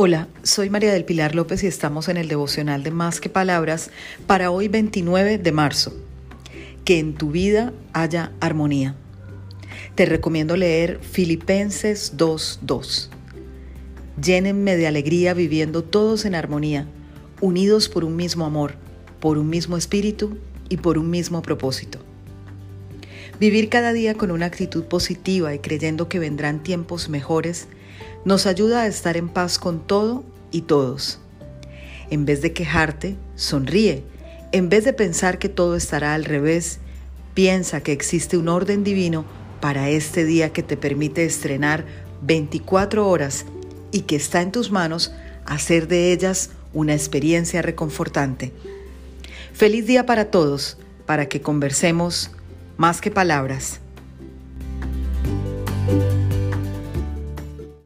Hola, soy María del Pilar López y estamos en el devocional de Más que Palabras para hoy 29 de marzo. Que en tu vida haya armonía. Te recomiendo leer Filipenses 2.2. Llénenme de alegría viviendo todos en armonía, unidos por un mismo amor, por un mismo espíritu y por un mismo propósito. Vivir cada día con una actitud positiva y creyendo que vendrán tiempos mejores nos ayuda a estar en paz con todo y todos. En vez de quejarte, sonríe. En vez de pensar que todo estará al revés, piensa que existe un orden divino para este día que te permite estrenar 24 horas y que está en tus manos hacer de ellas una experiencia reconfortante. Feliz día para todos, para que conversemos más que palabras.